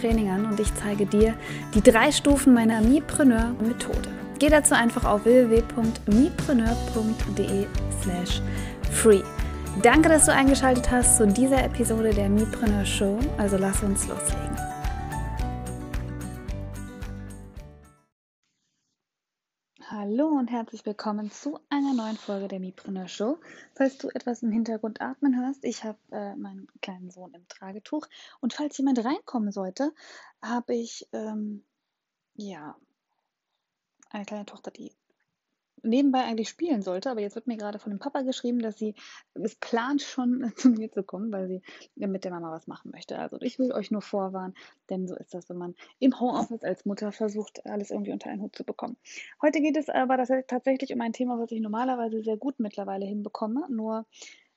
Training an und ich zeige dir die drei Stufen meiner Mipreneur-Methode. Geh dazu einfach auf www.mipreneur.de slash free. Danke, dass du eingeschaltet hast zu dieser Episode der Mipreneur Show. Also lass uns loslegen. Hallo und herzlich willkommen zu einer neuen Folge der Mipreneur Show. Falls du etwas im Hintergrund atmen hörst, ich habe äh, meinen kleinen Sohn im Tragetuch und falls jemand reinkommen sollte, habe ich ähm, ja eine kleine Tochter, die nebenbei eigentlich spielen sollte, aber jetzt wird mir gerade von dem Papa geschrieben, dass sie es plant schon zu mir zu kommen, weil sie mit der Mama was machen möchte. Also ich will euch nur vorwarnen, denn so ist das, wenn man im Homeoffice als Mutter versucht, alles irgendwie unter einen Hut zu bekommen. Heute geht es aber tatsächlich um ein Thema, was ich normalerweise sehr gut mittlerweile hinbekomme, nur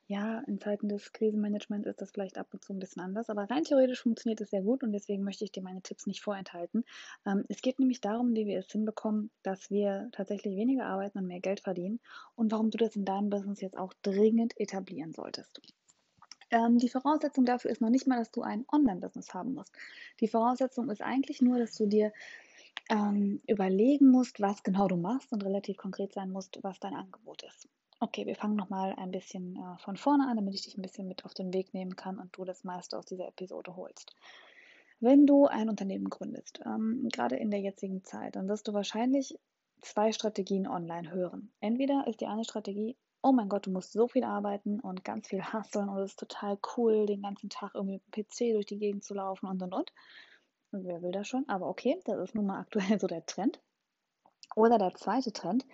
ja, in Zeiten des Krisenmanagements ist das vielleicht ab und zu ein bisschen anders, aber rein theoretisch funktioniert es sehr gut und deswegen möchte ich dir meine Tipps nicht vorenthalten. Ähm, es geht nämlich darum, wie wir es hinbekommen, dass wir tatsächlich weniger arbeiten und mehr Geld verdienen und warum du das in deinem Business jetzt auch dringend etablieren solltest. Ähm, die Voraussetzung dafür ist noch nicht mal, dass du ein Online-Business haben musst. Die Voraussetzung ist eigentlich nur, dass du dir ähm, überlegen musst, was genau du machst und relativ konkret sein musst, was dein Angebot ist. Okay, wir fangen nochmal ein bisschen äh, von vorne an, damit ich dich ein bisschen mit auf den Weg nehmen kann und du das meiste aus dieser Episode holst. Wenn du ein Unternehmen gründest, ähm, gerade in der jetzigen Zeit, dann wirst du wahrscheinlich zwei Strategien online hören. Entweder ist die eine Strategie, oh mein Gott, du musst so viel arbeiten und ganz viel hasseln und es ist total cool, den ganzen Tag irgendwie mit dem PC durch die Gegend zu laufen und und und. Wer will das schon? Aber okay, das ist nun mal aktuell so der Trend. Oder der zweite Trend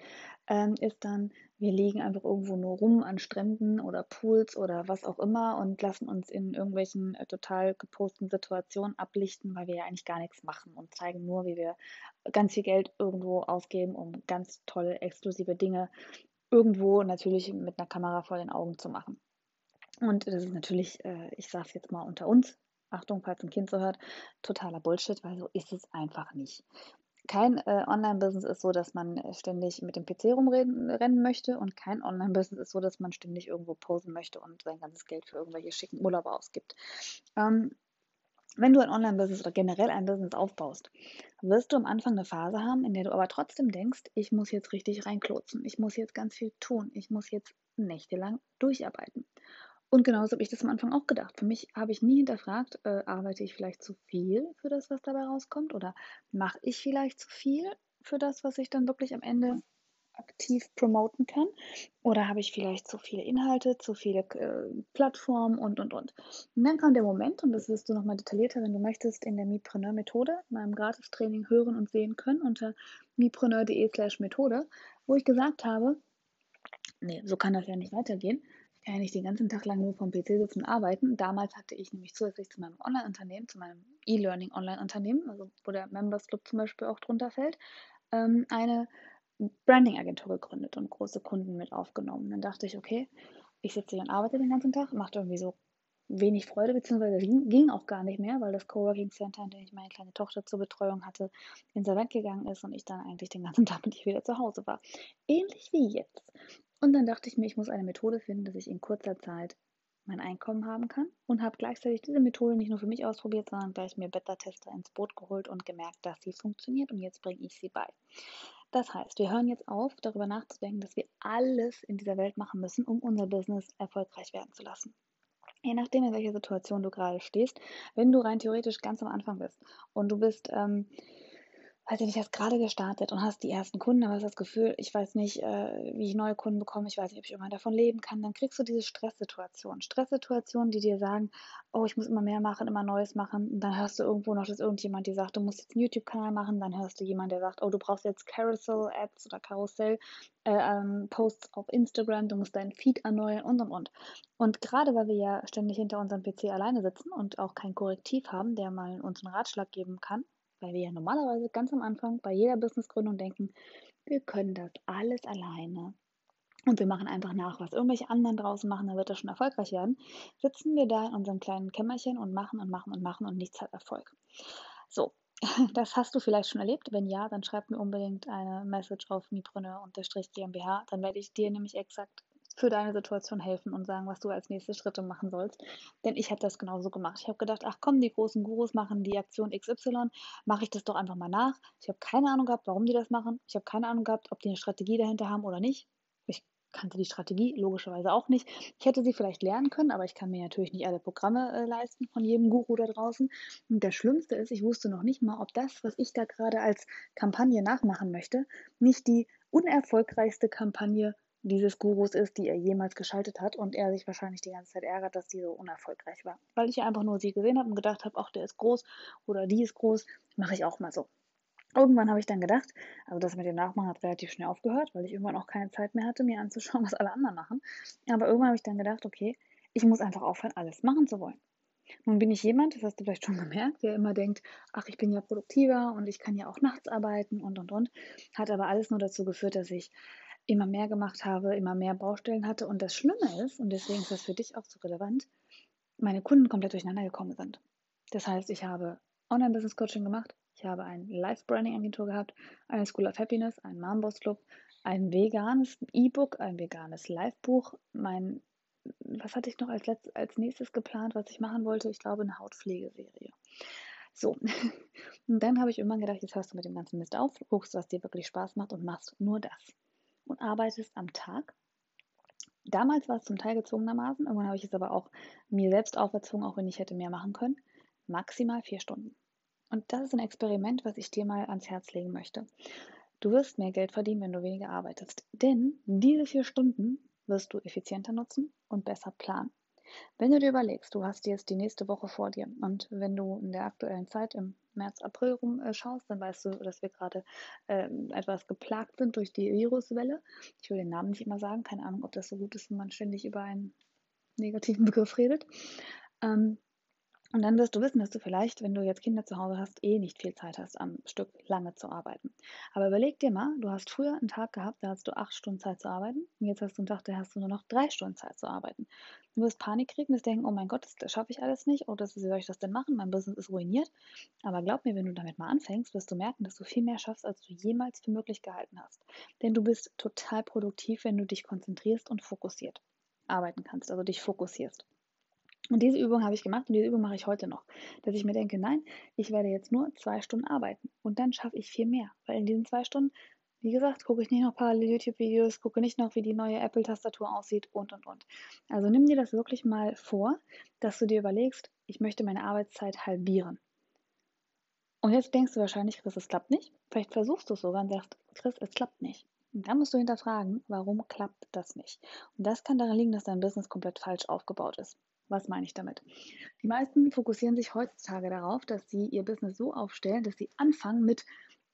ähm, ist dann, wir liegen einfach irgendwo nur rum an Stränden oder Pools oder was auch immer und lassen uns in irgendwelchen äh, total geposteten Situationen ablichten, weil wir ja eigentlich gar nichts machen und zeigen nur, wie wir ganz viel Geld irgendwo ausgeben, um ganz tolle, exklusive Dinge irgendwo natürlich mit einer Kamera vor den Augen zu machen. Und das ist natürlich, äh, ich sage es jetzt mal unter uns, Achtung, falls ein Kind so hört, totaler Bullshit, weil so ist es einfach nicht kein äh, Online-Business ist so, dass man äh, ständig mit dem PC rumrennen möchte und kein Online-Business ist so, dass man ständig irgendwo posen möchte und sein ganzes Geld für irgendwelche schicken Urlaube ausgibt. Ähm, wenn du ein Online-Business oder generell ein Business aufbaust, wirst du am Anfang eine Phase haben, in der du aber trotzdem denkst, ich muss jetzt richtig reinklotzen, ich muss jetzt ganz viel tun, ich muss jetzt nächtelang durcharbeiten. Und genauso habe ich das am Anfang auch gedacht. Für mich habe ich nie hinterfragt, äh, arbeite ich vielleicht zu viel für das, was dabei rauskommt? Oder mache ich vielleicht zu viel für das, was ich dann wirklich am Ende aktiv promoten kann? Oder habe ich vielleicht zu viele Inhalte, zu viele äh, Plattformen und, und, und. Und dann kam der Moment, und das wirst du nochmal detaillierter, wenn du möchtest, in der Mipreneur-Methode, meinem Gratis-Training hören und sehen können unter mipreneur.de slash Methode, wo ich gesagt habe, nee, so kann das ja nicht weitergehen kann ja nicht den ganzen Tag lang nur vom PC sitzen und arbeiten. Damals hatte ich nämlich zusätzlich zu meinem Online-Unternehmen, zu meinem E-Learning Online-Unternehmen, also wo der Members Club zum Beispiel auch drunter fällt, ähm, eine Branding-Agentur gegründet und große Kunden mit aufgenommen. Dann dachte ich, okay, ich sitze hier und arbeite den ganzen Tag, macht irgendwie so wenig Freude, beziehungsweise ging, auch gar nicht mehr, weil das Coworking Center, in dem ich meine kleine Tochter zur Betreuung hatte, insolvent gegangen ist und ich dann eigentlich den ganzen Tag mit ihr wieder zu Hause war. Ähnlich wie jetzt. Und dann dachte ich mir, ich muss eine Methode finden, dass ich in kurzer Zeit mein Einkommen haben kann und habe gleichzeitig diese Methode nicht nur für mich ausprobiert, sondern gleich mir Beta-Tester ins Boot geholt und gemerkt, dass sie funktioniert und jetzt bringe ich sie bei. Das heißt, wir hören jetzt auf, darüber nachzudenken, dass wir alles in dieser Welt machen müssen, um unser Business erfolgreich werden zu lassen. Je nachdem, in welcher Situation du gerade stehst, wenn du rein theoretisch ganz am Anfang bist und du bist ähm, weiß ich nicht, hast gerade gestartet und hast die ersten Kunden, aber hast das Gefühl, ich weiß nicht, äh, wie ich neue Kunden bekomme, ich weiß nicht, ob ich irgendwann davon leben kann, dann kriegst du diese Stresssituation. Stresssituationen, die dir sagen, oh, ich muss immer mehr machen, immer Neues machen. Und dann hörst du irgendwo noch, dass irgendjemand dir sagt, du musst jetzt einen YouTube-Kanal machen. Dann hörst du jemand, der sagt, oh, du brauchst jetzt Carousel-Ads oder Karussell-Posts äh, ähm, auf Instagram, du musst deinen Feed erneuern und und und. Und gerade weil wir ja ständig hinter unserem PC alleine sitzen und auch kein Korrektiv haben, der mal uns einen Ratschlag geben kann, weil wir ja normalerweise ganz am Anfang bei jeder Businessgründung denken, wir können das alles alleine. Und wir machen einfach nach, was irgendwelche anderen draußen machen, dann wird das schon erfolgreich werden. Sitzen wir da in unserem kleinen Kämmerchen und machen und machen und machen und nichts hat Erfolg. So, das hast du vielleicht schon erlebt. Wenn ja, dann schreib mir unbedingt eine Message auf mipreneur-gmbh. Dann werde ich dir nämlich exakt für deine Situation helfen und sagen, was du als nächste Schritte machen sollst. Denn ich habe das genauso gemacht. Ich habe gedacht, ach komm, die großen Gurus machen die Aktion XY, mache ich das doch einfach mal nach. Ich habe keine Ahnung gehabt, warum die das machen. Ich habe keine Ahnung gehabt, ob die eine Strategie dahinter haben oder nicht. Ich kannte die Strategie logischerweise auch nicht. Ich hätte sie vielleicht lernen können, aber ich kann mir natürlich nicht alle Programme äh, leisten von jedem Guru da draußen. Und das Schlimmste ist, ich wusste noch nicht mal, ob das, was ich da gerade als Kampagne nachmachen möchte, nicht die unerfolgreichste Kampagne dieses Gurus ist, die er jemals geschaltet hat und er sich wahrscheinlich die ganze Zeit ärgert, dass die so unerfolgreich war. Weil ich einfach nur sie gesehen habe und gedacht habe, ach, der ist groß oder die ist groß, mache ich auch mal so. Irgendwann habe ich dann gedacht, also das mit dem Nachmachen hat relativ schnell aufgehört, weil ich irgendwann auch keine Zeit mehr hatte, mir anzuschauen, was alle anderen machen. Aber irgendwann habe ich dann gedacht, okay, ich muss einfach aufhören, alles machen zu wollen. Nun bin ich jemand, das hast du vielleicht schon gemerkt, der immer denkt, ach, ich bin ja produktiver und ich kann ja auch nachts arbeiten und und und. Hat aber alles nur dazu geführt, dass ich immer mehr gemacht habe, immer mehr Baustellen hatte. Und das Schlimme ist, und deswegen ist das für dich auch so relevant, meine Kunden komplett durcheinander gekommen sind. Das heißt, ich habe Online-Business-Coaching gemacht, ich habe ein Live-Branding-Agentur gehabt, eine School of Happiness, einen Mom-Boss Club, ein veganes E-Book, ein veganes Live-Buch, mein, was hatte ich noch als, letzt, als nächstes geplant, was ich machen wollte? Ich glaube, eine Hautpflegeserie. So, und dann habe ich irgendwann gedacht, jetzt hörst du mit dem ganzen Mist auf, guckst, was dir wirklich Spaß macht und machst nur das und arbeitest am Tag. Damals war es zum Teil gezwungenermaßen, irgendwann habe ich es aber auch mir selbst auferzogen, auch wenn ich hätte mehr machen können. Maximal vier Stunden. Und das ist ein Experiment, was ich dir mal ans Herz legen möchte. Du wirst mehr Geld verdienen, wenn du weniger arbeitest. Denn diese vier Stunden wirst du effizienter nutzen und besser planen. Wenn du dir überlegst, du hast jetzt die nächste Woche vor dir und wenn du in der aktuellen Zeit im März, April rumschaust, dann weißt du, dass wir gerade äh, etwas geplagt sind durch die Viruswelle. Ich will den Namen nicht immer sagen, keine Ahnung, ob das so gut ist, wenn man ständig über einen negativen Begriff redet. Ähm, und dann wirst du wissen, dass du vielleicht, wenn du jetzt Kinder zu Hause hast, eh nicht viel Zeit hast, am Stück lange zu arbeiten. Aber überleg dir mal, du hast früher einen Tag gehabt, da hast du acht Stunden Zeit zu arbeiten. Und jetzt hast du einen Tag, da hast du nur noch drei Stunden Zeit zu arbeiten. Du wirst Panik kriegen, wirst denken, oh mein Gott, das schaffe ich alles nicht. Oder wie soll ich das denn machen? Mein Business ist ruiniert. Aber glaub mir, wenn du damit mal anfängst, wirst du merken, dass du viel mehr schaffst, als du jemals für möglich gehalten hast. Denn du bist total produktiv, wenn du dich konzentrierst und fokussiert arbeiten kannst, also dich fokussierst. Und diese Übung habe ich gemacht und diese Übung mache ich heute noch. Dass ich mir denke, nein, ich werde jetzt nur zwei Stunden arbeiten und dann schaffe ich viel mehr. Weil in diesen zwei Stunden, wie gesagt, gucke ich nicht noch parallel YouTube-Videos, gucke nicht noch, wie die neue Apple-Tastatur aussieht und und und. Also nimm dir das wirklich mal vor, dass du dir überlegst, ich möchte meine Arbeitszeit halbieren. Und jetzt denkst du wahrscheinlich, Chris, es klappt nicht. Vielleicht versuchst du es sogar und sagst, Chris, es klappt nicht. Und dann musst du hinterfragen, warum klappt das nicht? Und das kann daran liegen, dass dein Business komplett falsch aufgebaut ist. Was meine ich damit? Die meisten fokussieren sich heutzutage darauf, dass sie ihr Business so aufstellen, dass sie anfangen mit,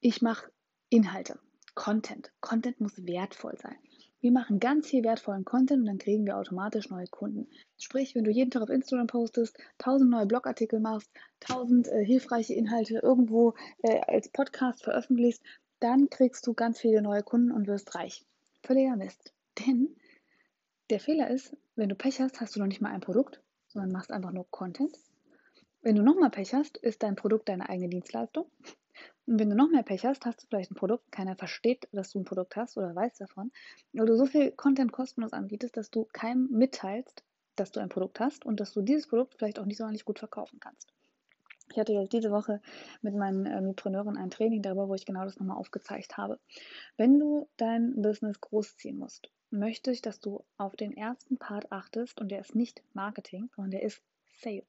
ich mache Inhalte, Content. Content muss wertvoll sein. Wir machen ganz viel wertvollen Content und dann kriegen wir automatisch neue Kunden. Sprich, wenn du jeden Tag auf Instagram postest, tausend neue Blogartikel machst, tausend äh, hilfreiche Inhalte irgendwo äh, als Podcast veröffentlichst, dann kriegst du ganz viele neue Kunden und wirst reich. Völliger Mist. Denn der Fehler ist, wenn du Pech hast, hast du noch nicht mal ein Produkt, sondern machst einfach nur Content. Wenn du nochmal Pech hast, ist dein Produkt deine eigene Dienstleistung. Und wenn du noch mehr Pech hast, hast du vielleicht ein Produkt, keiner versteht, dass du ein Produkt hast oder weiß davon, weil du so viel Content kostenlos anbietest, dass du keinem mitteilst, dass du ein Produkt hast und dass du dieses Produkt vielleicht auch nicht so gut verkaufen kannst. Ich hatte jetzt diese Woche mit meinen äh, Mitpreneuren ein Training darüber, wo ich genau das nochmal aufgezeigt habe. Wenn du dein Business großziehen musst möchte ich, dass du auf den ersten Part achtest und der ist nicht Marketing, sondern der ist Sales.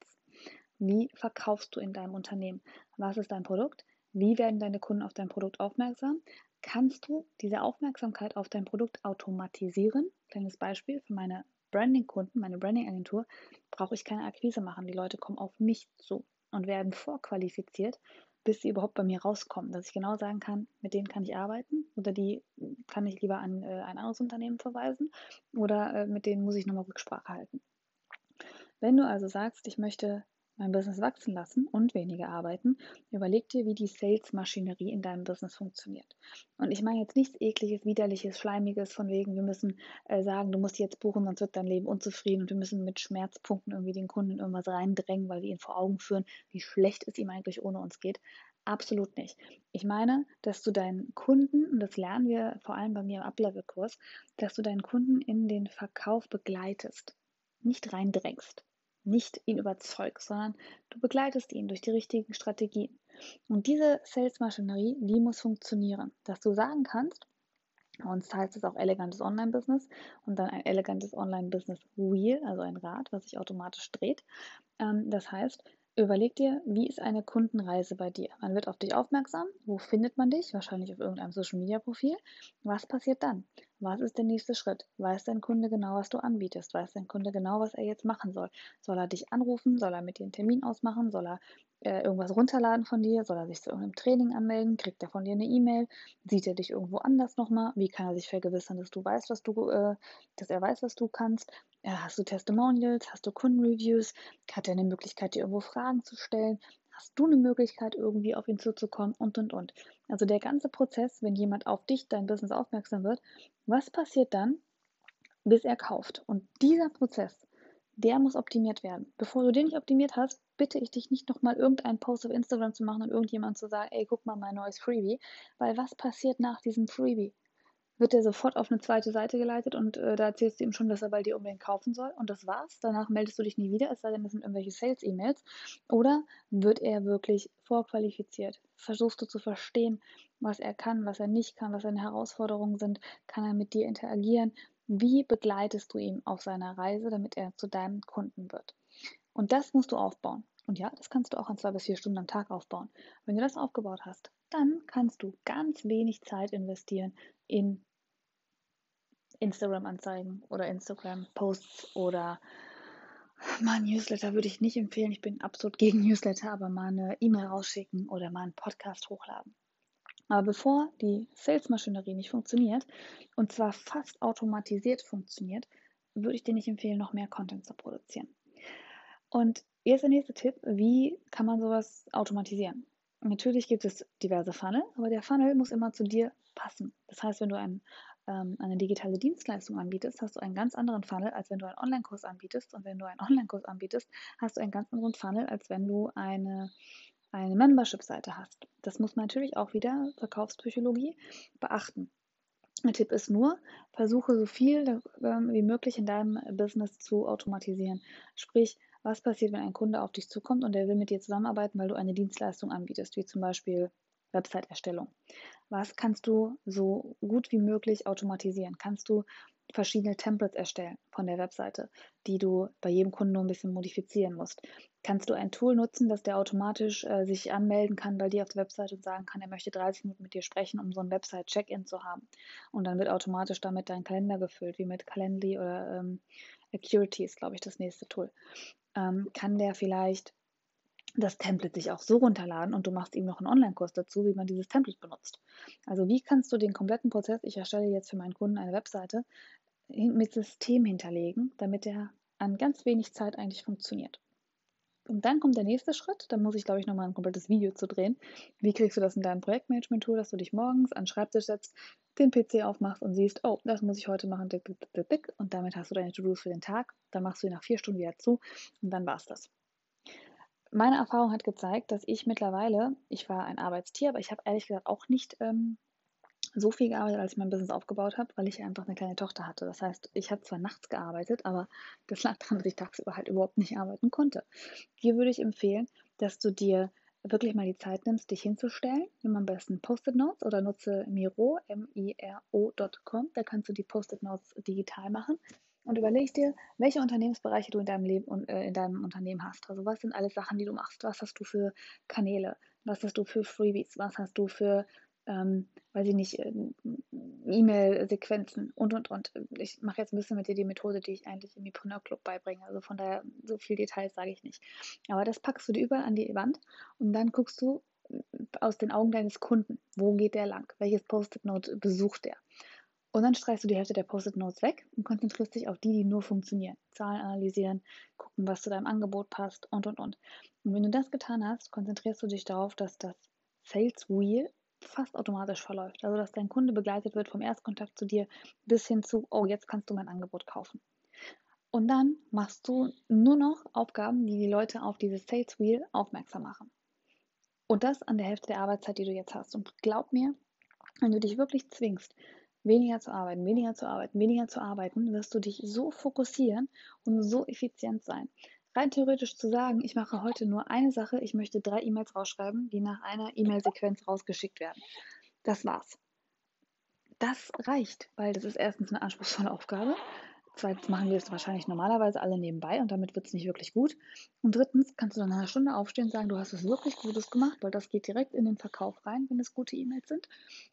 Wie verkaufst du in deinem Unternehmen? Was ist dein Produkt? Wie werden deine Kunden auf dein Produkt aufmerksam? Kannst du diese Aufmerksamkeit auf dein Produkt automatisieren? Kleines Beispiel für meine Branding-Kunden, meine Branding-Agentur, brauche ich keine Akquise machen. Die Leute kommen auf mich zu und werden vorqualifiziert, bis sie überhaupt bei mir rauskommen. Dass ich genau sagen kann, mit denen kann ich arbeiten oder die kann ich lieber an äh, ein anderes Unternehmen verweisen oder äh, mit denen muss ich nochmal Rücksprache halten. Wenn du also sagst, ich möchte mein Business wachsen lassen und weniger arbeiten, überleg dir, wie die Sales-Maschinerie in deinem Business funktioniert. Und ich meine jetzt nichts ekliges, widerliches, schleimiges, von wegen, wir müssen äh, sagen, du musst jetzt buchen, sonst wird dein Leben unzufrieden und wir müssen mit Schmerzpunkten irgendwie den Kunden irgendwas reindrängen, weil wir ihn vor Augen führen, wie schlecht es ihm eigentlich ohne uns geht. Absolut nicht. Ich meine, dass du deinen Kunden, und das lernen wir vor allem bei mir im Uplevel-Kurs, dass du deinen Kunden in den Verkauf begleitest, nicht reindrängst nicht ihn überzeugst, sondern du begleitest ihn durch die richtigen Strategien. Und diese Sales-Maschinerie, die muss funktionieren, dass du sagen kannst, uns heißt es auch elegantes Online-Business und dann ein elegantes Online-Business-Wheel, also ein Rad, was sich automatisch dreht. Ähm, das heißt, Überleg dir, wie ist eine Kundenreise bei dir? Man wird auf dich aufmerksam. Wo findet man dich? Wahrscheinlich auf irgendeinem Social Media Profil. Was passiert dann? Was ist der nächste Schritt? Weiß dein Kunde genau, was du anbietest? Weiß dein Kunde genau, was er jetzt machen soll? Soll er dich anrufen? Soll er mit dir einen Termin ausmachen? Soll er äh, irgendwas runterladen von dir? Soll er sich zu irgendeinem Training anmelden? Kriegt er von dir eine E-Mail? Sieht er dich irgendwo anders nochmal? Wie kann er sich vergewissern, dass du weißt, was du, äh, dass er weiß, was du kannst? hast du Testimonials? Hast du Kundenreviews? Hat er eine Möglichkeit, dir irgendwo Fragen zu stellen? Hast du eine Möglichkeit, irgendwie auf ihn zuzukommen? Und, und, und. Also der ganze Prozess, wenn jemand auf dich, dein Business aufmerksam wird, was passiert dann, bis er kauft? Und dieser Prozess, der muss optimiert werden. Bevor du den nicht optimiert hast, bitte ich dich nicht nochmal irgendeinen Post auf Instagram zu machen und irgendjemand zu sagen, ey, guck mal mein neues Freebie. Weil was passiert nach diesem Freebie? Wird er sofort auf eine zweite Seite geleitet und äh, da erzählst du ihm schon, dass er bei dir unbedingt kaufen soll und das war's. Danach meldest du dich nie wieder, es sei denn, das sind irgendwelche Sales-E-Mails. Oder wird er wirklich vorqualifiziert? Versuchst du zu verstehen, was er kann, was er nicht kann, was seine Herausforderungen sind? Kann er mit dir interagieren? Wie begleitest du ihn auf seiner Reise, damit er zu deinem Kunden wird? Und das musst du aufbauen. Und ja, das kannst du auch in zwei bis vier Stunden am Tag aufbauen. Wenn du das aufgebaut hast, dann kannst du ganz wenig Zeit investieren in Instagram-Anzeigen oder Instagram-Posts oder mal Newsletter würde ich nicht empfehlen. Ich bin absolut gegen Newsletter, aber mal eine E-Mail rausschicken oder mal einen Podcast hochladen. Aber bevor die Sales-Maschinerie nicht funktioniert, und zwar fast automatisiert funktioniert, würde ich dir nicht empfehlen, noch mehr Content zu produzieren. Und jetzt der nächste Tipp, wie kann man sowas automatisieren? Natürlich gibt es diverse Funnel, aber der Funnel muss immer zu dir passen. Das heißt, wenn du ein, ähm, eine digitale Dienstleistung anbietest, hast du einen ganz anderen Funnel, als wenn du einen Online-Kurs anbietest. Und wenn du einen Online-Kurs anbietest, hast du einen ganz anderen Funnel, als wenn du eine, eine Membership-Seite hast. Das muss man natürlich auch wieder Verkaufspsychologie beachten. Mein Tipp ist nur, versuche so viel ähm, wie möglich in deinem Business zu automatisieren. Sprich, was passiert, wenn ein Kunde auf dich zukommt und der will mit dir zusammenarbeiten, weil du eine Dienstleistung anbietest, wie zum Beispiel Website-Erstellung. Was kannst du so gut wie möglich automatisieren? Kannst du verschiedene Templates erstellen von der Webseite, die du bei jedem Kunden nur ein bisschen modifizieren musst? Kannst du ein Tool nutzen, dass der automatisch äh, sich anmelden kann bei dir auf der Webseite und sagen kann, er möchte 30 Minuten mit dir sprechen, um so ein Website-Check-In zu haben? Und dann wird automatisch damit dein Kalender gefüllt, wie mit Calendly oder ähm, Acurity ist, glaube ich, das nächste Tool. Ähm, kann der vielleicht das Template sich auch so runterladen und du machst ihm noch einen Online-Kurs dazu, wie man dieses Template benutzt. Also wie kannst du den kompletten Prozess, ich erstelle jetzt für meinen Kunden eine Webseite, mit System hinterlegen, damit er an ganz wenig Zeit eigentlich funktioniert. Und dann kommt der nächste Schritt, da muss ich glaube ich nochmal ein komplettes Video zu drehen. Wie kriegst du das in deinem Projektmanagement-Tool, dass du dich morgens an den Schreibtisch setzt, den PC aufmachst und siehst, oh, das muss ich heute machen, dick, dick, dick, dick, und damit hast du deine To-Dos für den Tag. Dann machst du ihn nach vier Stunden wieder zu und dann war es das meine Erfahrung hat gezeigt, dass ich mittlerweile, ich war ein Arbeitstier, aber ich habe ehrlich gesagt auch nicht ähm, so viel gearbeitet, als ich mein Business aufgebaut habe, weil ich einfach eine kleine Tochter hatte. Das heißt, ich habe zwar nachts gearbeitet, aber das lag daran, dass ich tagsüber halt überhaupt nicht arbeiten konnte. Hier würde ich empfehlen, dass du dir wirklich mal die Zeit nimmst, dich hinzustellen. Nimm am besten Post-it-Notes oder nutze Miro, M-I-R-O.com. Da kannst du die Post-it-Notes digital machen und überleg dir, welche Unternehmensbereiche du in deinem Leben und äh, in deinem Unternehmen hast. Also was sind alles Sachen, die du machst? Was hast du für Kanäle? Was hast du für Freebies? Was hast du für, ähm, weiß ich nicht, ähm, E-Mail-Sequenzen und, und, und. Ich mache jetzt ein bisschen mit dir die Methode, die ich eigentlich im Mipreneur Club beibringe. Also von daher, so viel Details sage ich nicht. Aber das packst du dir überall an die Wand und dann guckst du äh, aus den Augen deines Kunden, wo geht der lang? Welches Post-it-Note besucht der? Und dann streichst du die Hälfte der Post-it-Notes weg und konzentrierst dich auf die, die nur funktionieren. Zahlen analysieren, gucken, was zu deinem Angebot passt und, und, und. Und wenn du das getan hast, konzentrierst du dich darauf, dass das Sales Wheel fast automatisch verläuft. Also, dass dein Kunde begleitet wird vom Erstkontakt zu dir bis hin zu, oh, jetzt kannst du mein Angebot kaufen. Und dann machst du nur noch Aufgaben, die die Leute auf dieses Sales Wheel aufmerksam machen. Und das an der Hälfte der Arbeitszeit, die du jetzt hast. Und glaub mir, wenn du dich wirklich zwingst, weniger zu arbeiten, weniger zu arbeiten, weniger zu arbeiten, wirst du dich so fokussieren und so effizient sein. Rein theoretisch zu sagen, ich mache heute nur eine Sache, ich möchte drei E-Mails rausschreiben, die nach einer E-Mail-Sequenz rausgeschickt werden. Das war's. Das reicht, weil das ist erstens eine anspruchsvolle Aufgabe. Zweitens machen wir es wahrscheinlich normalerweise alle nebenbei und damit wird es nicht wirklich gut. Und drittens kannst du dann nach einer Stunde aufstehen und sagen, du hast es wirklich Gutes gemacht, weil das geht direkt in den Verkauf rein, wenn es gute E-Mails sind.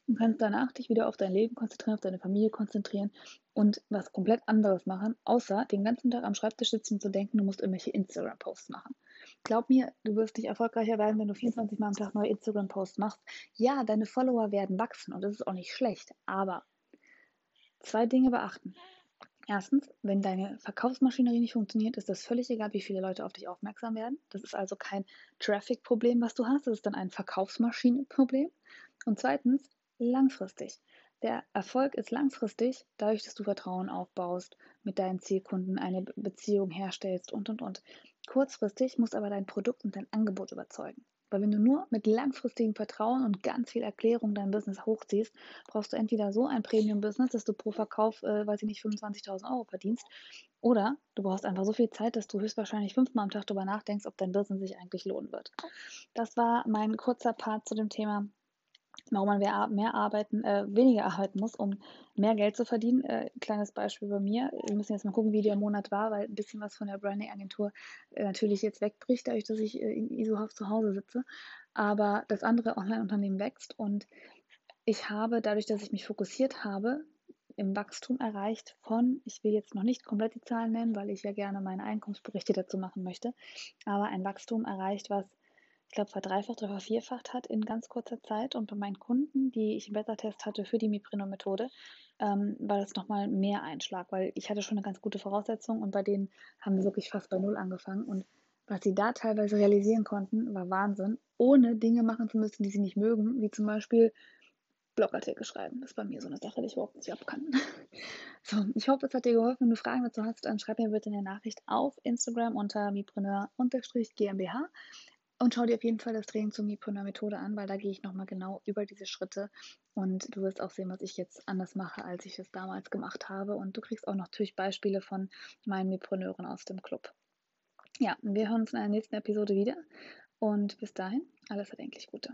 Und kannst danach dich wieder auf dein Leben konzentrieren, auf deine Familie konzentrieren und was komplett anderes machen, außer den ganzen Tag am Schreibtisch sitzen und zu denken, du musst irgendwelche Instagram-Posts machen. Glaub mir, du wirst nicht erfolgreicher werden, wenn du 24 Mal am Tag neue Instagram-Posts machst. Ja, deine Follower werden wachsen und das ist auch nicht schlecht, aber zwei Dinge beachten. Erstens, wenn deine Verkaufsmaschinerie nicht funktioniert, ist das völlig egal, wie viele Leute auf dich aufmerksam werden. Das ist also kein Traffic-Problem, was du hast, das ist dann ein Verkaufsmaschinenproblem. Und zweitens, langfristig. Der Erfolg ist langfristig, dadurch, dass du Vertrauen aufbaust, mit deinen Zielkunden eine Beziehung herstellst und und und. Kurzfristig muss aber dein Produkt und dein Angebot überzeugen. Weil wenn du nur mit langfristigem Vertrauen und ganz viel Erklärung dein Business hochziehst, brauchst du entweder so ein Premium-Business, dass du pro Verkauf, äh, weiß ich nicht, 25.000 Euro verdienst, oder du brauchst einfach so viel Zeit, dass du höchstwahrscheinlich fünfmal am Tag darüber nachdenkst, ob dein Business sich eigentlich lohnen wird. Das war mein kurzer Part zu dem Thema warum man mehr arbeiten, äh, weniger arbeiten muss, um mehr Geld zu verdienen. Äh, kleines Beispiel bei mir. Wir müssen jetzt mal gucken, wie der Monat war, weil ein bisschen was von der Branding-Agentur äh, natürlich jetzt wegbricht, dadurch, dass ich äh, in Isohaft zu Hause sitze. Aber das andere Online-Unternehmen wächst und ich habe, dadurch, dass ich mich fokussiert habe, im Wachstum erreicht von, ich will jetzt noch nicht komplett die Zahlen nennen, weil ich ja gerne meine Einkommensberichte dazu machen möchte, aber ein Wachstum erreicht, was ich glaube, verdreifacht oder vervierfacht hat in ganz kurzer Zeit. Und bei meinen Kunden, die ich im Beta-Test hatte für die Miprino-Methode, ähm, war das nochmal mehr Einschlag, weil ich hatte schon eine ganz gute Voraussetzung und bei denen haben wir wirklich fast bei Null angefangen. Und was sie da teilweise realisieren konnten, war Wahnsinn, ohne Dinge machen zu müssen, die sie nicht mögen, wie zum Beispiel Blogartikel schreiben. Das ist bei mir so eine Sache, die ich überhaupt nicht ab. So, ich hoffe, es hat dir geholfen. Wenn du Fragen dazu hast, dann schreib mir bitte eine Nachricht auf Instagram unter mipreneur-gmbh. Und schau dir auf jeden Fall das Training zur Mipreneur-Methode an, weil da gehe ich nochmal genau über diese Schritte und du wirst auch sehen, was ich jetzt anders mache, als ich es damals gemacht habe. Und du kriegst auch noch natürlich Beispiele von meinen Mipreneuren aus dem Club. Ja, wir hören uns in der nächsten Episode wieder und bis dahin, alles erdenklich Gute.